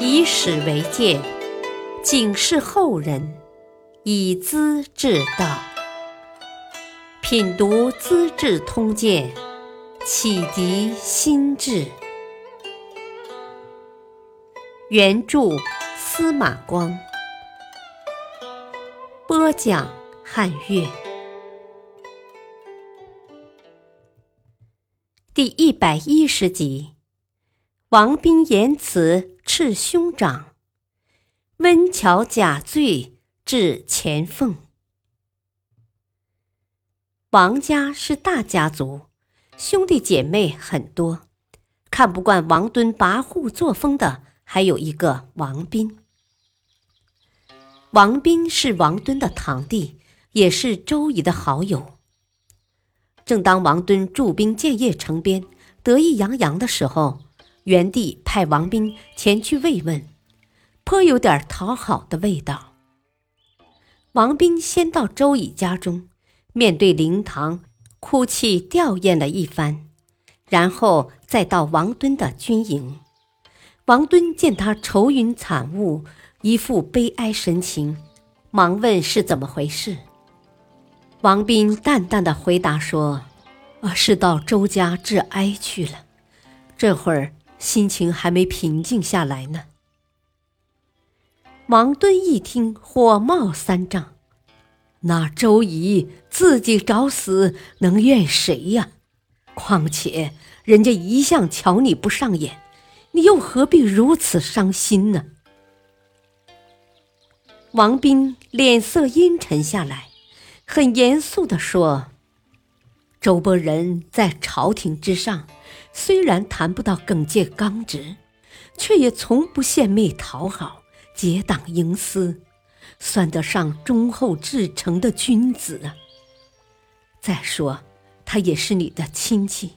以史为鉴，警示后人，以资治道。品读《资治通鉴》，启迪心智。原著司马光，播讲汉乐。第一百一十集，王斌言辞斥兄长，温峤假罪至钱凤。王家是大家族，兄弟姐妹很多。看不惯王敦跋扈作风的，还有一个王斌。王斌是王敦的堂弟，也是周仪的好友。正当王敦驻兵建业城边，得意洋洋的时候，元帝派王斌前去慰问，颇有点讨好的味道。王斌先到周乙家中，面对灵堂，哭泣吊唁了一番，然后再到王敦的军营。王敦见他愁云惨雾，一副悲哀神情，忙问是怎么回事。王斌淡淡的回答说：“啊，是到周家致哀去了，这会儿心情还没平静下来呢。”王敦一听，火冒三丈：“那周仪自己找死，能怨谁呀？况且人家一向瞧你不上眼，你又何必如此伤心呢？”王斌脸色阴沉下来。很严肃地说：“周伯仁在朝廷之上，虽然谈不到耿介刚直，却也从不献媚讨好、结党营私，算得上忠厚至诚的君子啊。再说，他也是你的亲戚，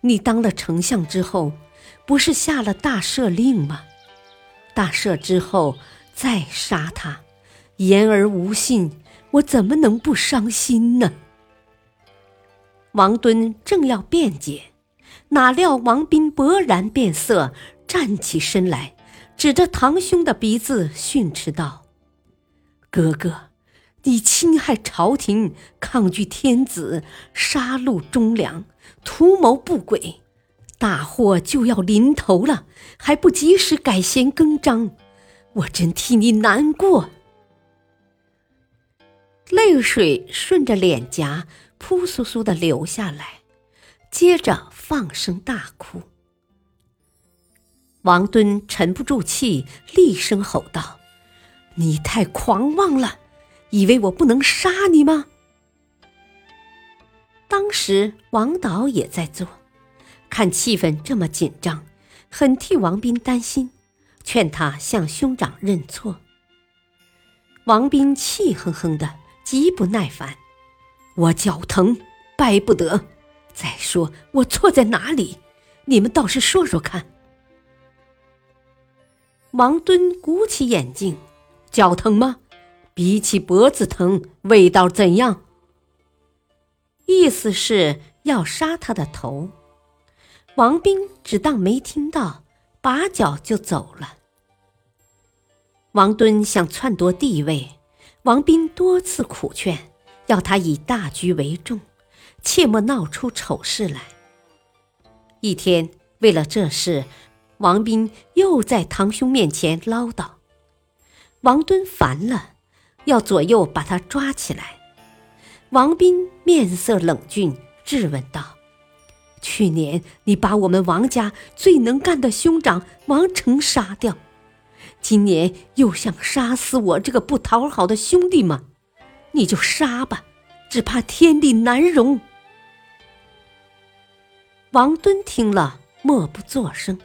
你当了丞相之后，不是下了大赦令吗？大赦之后再杀他，言而无信。”我怎么能不伤心呢？王敦正要辩解，哪料王斌勃然变色，站起身来，指着堂兄的鼻子训斥道：“哥哥，你侵害朝廷，抗拒天子，杀戮忠良，图谋不轨，大祸就要临头了，还不及时改弦更张，我真替你难过。”泪水顺着脸颊扑簌簌的流下来，接着放声大哭。王敦沉不住气，厉声吼道：“你太狂妄了，以为我不能杀你吗？”当时王导也在做，看气氛这么紧张，很替王斌担心，劝他向兄长认错。王斌气哼哼的。极不耐烦，我脚疼，掰不得。再说我错在哪里？你们倒是说说看。王敦鼓起眼睛，脚疼吗？比起脖子疼，味道怎样？意思是要杀他的头。王斌只当没听到，拔脚就走了。王敦想篡夺帝位。王斌多次苦劝，要他以大局为重，切莫闹出丑事来。一天，为了这事，王斌又在堂兄面前唠叨。王敦烦了，要左右把他抓起来。王斌面色冷峻，质问道：“去年你把我们王家最能干的兄长王成杀掉。”今年又想杀死我这个不讨好的兄弟吗？你就杀吧，只怕天地难容。王敦听了，默不作声，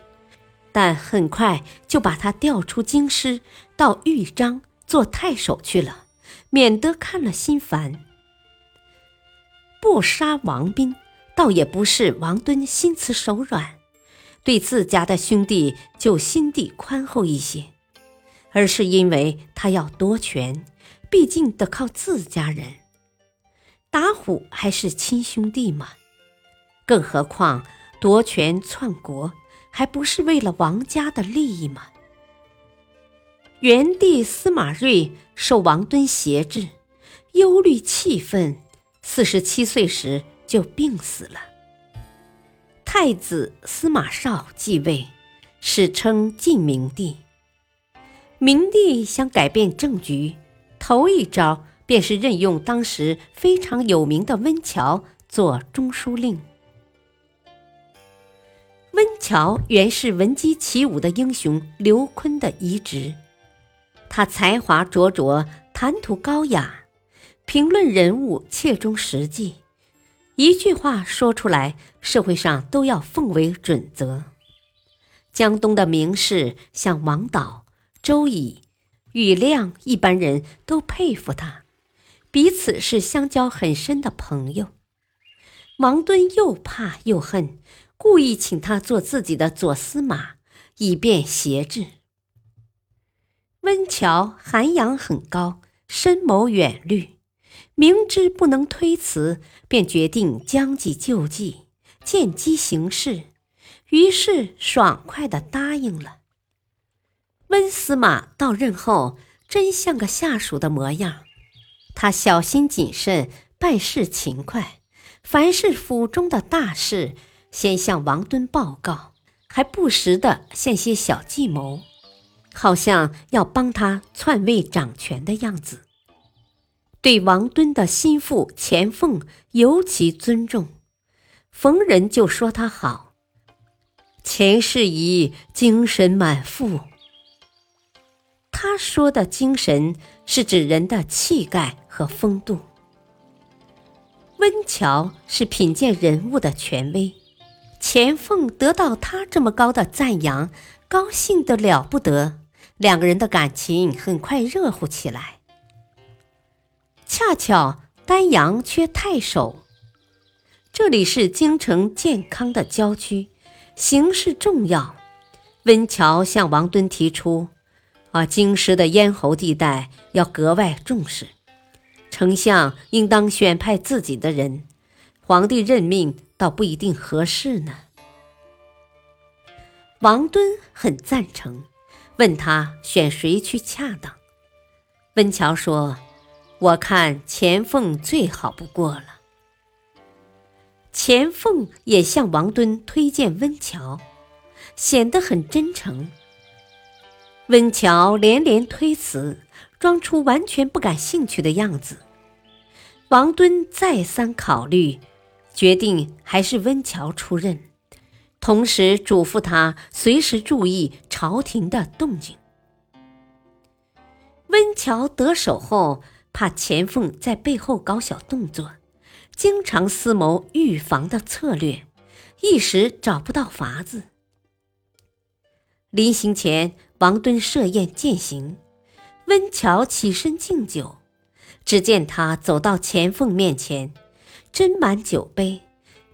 但很快就把他调出京师，到豫章做太守去了，免得看了心烦。不杀王斌，倒也不是王敦心慈手软，对自家的兄弟就心地宽厚一些。而是因为他要夺权，毕竟得靠自家人。打虎还是亲兄弟嘛，更何况夺权篡国，还不是为了王家的利益吗？元帝司马睿受王敦挟制，忧虑气愤，四十七岁时就病死了。太子司马绍继位，史称晋明帝。明帝想改变政局，头一招便是任用当时非常有名的温峤做中书令。温峤原是闻鸡起舞的英雄刘琨的遗侄，他才华卓卓，谈吐高雅，评论人物切中实际，一句话说出来，社会上都要奉为准则。江东的名士像王导。周乙、庾亮一般人都佩服他，彼此是相交很深的朋友。王敦又怕又恨，故意请他做自己的左司马，以便挟制。温峤涵养很高，深谋远虑，明知不能推辞，便决定将计就计，见机行事，于是爽快地答应了。温司马到任后，真像个下属的模样。他小心谨慎，办事勤快，凡是府中的大事，先向王敦报告，还不时的献些小计谋，好像要帮他篡位掌权的样子。对王敦的心腹钱凤尤其尊重，逢人就说他好。钱氏仪精神满腹。他说的精神是指人的气概和风度。温峤是品鉴人物的权威，钱凤得到他这么高的赞扬，高兴得了不得，两个人的感情很快热乎起来。恰巧丹阳缺太守，这里是京城健康的郊区，形势重要。温峤向王敦提出。啊，京师的咽喉地带要格外重视，丞相应当选派自己的人，皇帝任命倒不一定合适呢。王敦很赞成，问他选谁去恰当。温峤说：“我看钱凤最好不过了。”钱凤也向王敦推荐温峤，显得很真诚。温峤连连推辞，装出完全不感兴趣的样子。王敦再三考虑，决定还是温峤出任，同时嘱咐他随时注意朝廷的动静。温峤得手后，怕钱凤在背后搞小动作，经常思谋预防的策略，一时找不到法子。临行前。王敦设宴饯行，温峤起身敬酒。只见他走到钱凤面前，斟满酒杯。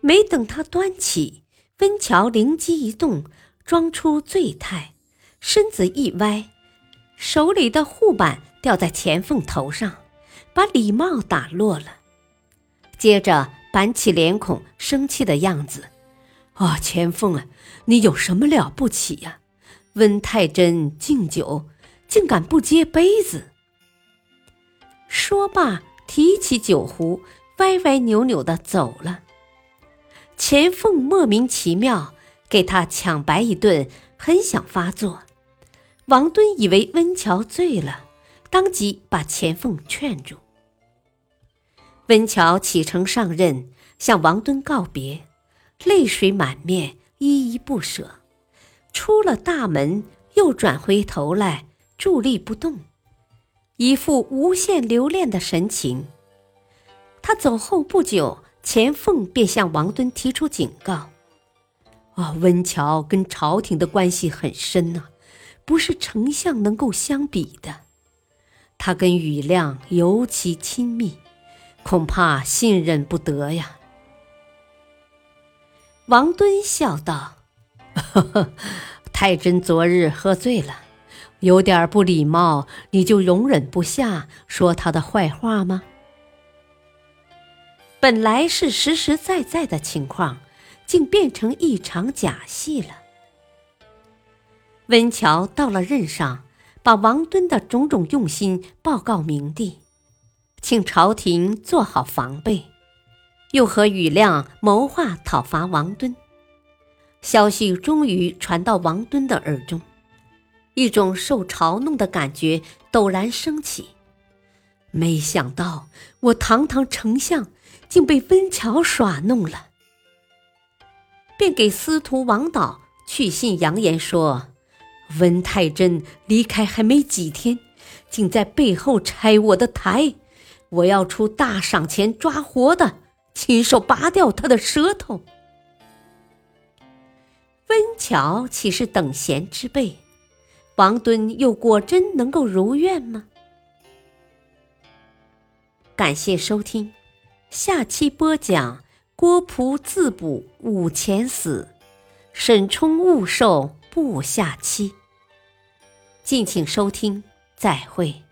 没等他端起，温乔灵机一动，装出醉态，身子一歪，手里的护板掉在钱凤头上，把礼帽打落了。接着板起脸孔，生气的样子：“啊，钱凤啊，你有什么了不起呀？”温太真敬酒，竟敢不接杯子。说罢，提起酒壶，歪歪扭扭的走了。钱凤莫名其妙，给他抢白一顿，很想发作。王敦以为温峤醉了，当即把钱凤劝住。温峤启程上任，向王敦告别，泪水满面，依依不舍。出了大门，又转回头来，伫立不动，一副无限留恋的神情。他走后不久，钱凤便向王敦提出警告：“啊，温峤跟朝廷的关系很深呐，不是丞相能够相比的。他跟庾亮尤其亲密，恐怕信任不得呀。”王敦笑道。呵呵，太真昨日喝醉了，有点不礼貌，你就容忍不下说他的坏话吗？本来是实实在在的情况，竟变成一场假戏了。温峤到了任上，把王敦的种种用心报告明帝，请朝廷做好防备，又和庾亮谋划讨伐王敦。消息终于传到王敦的耳中，一种受嘲弄的感觉陡然升起。没想到我堂堂丞相竟被温峤耍弄了，便给司徒王导去信扬言说：“温太真离开还没几天，竟在背后拆我的台，我要出大赏钱抓活的，亲手拔掉他的舌头。”温峤岂是等闲之辈？王敦又果真能够如愿吗？感谢收听，下期播讲郭璞自捕五钱死，沈冲误寿不下期。敬请收听，再会。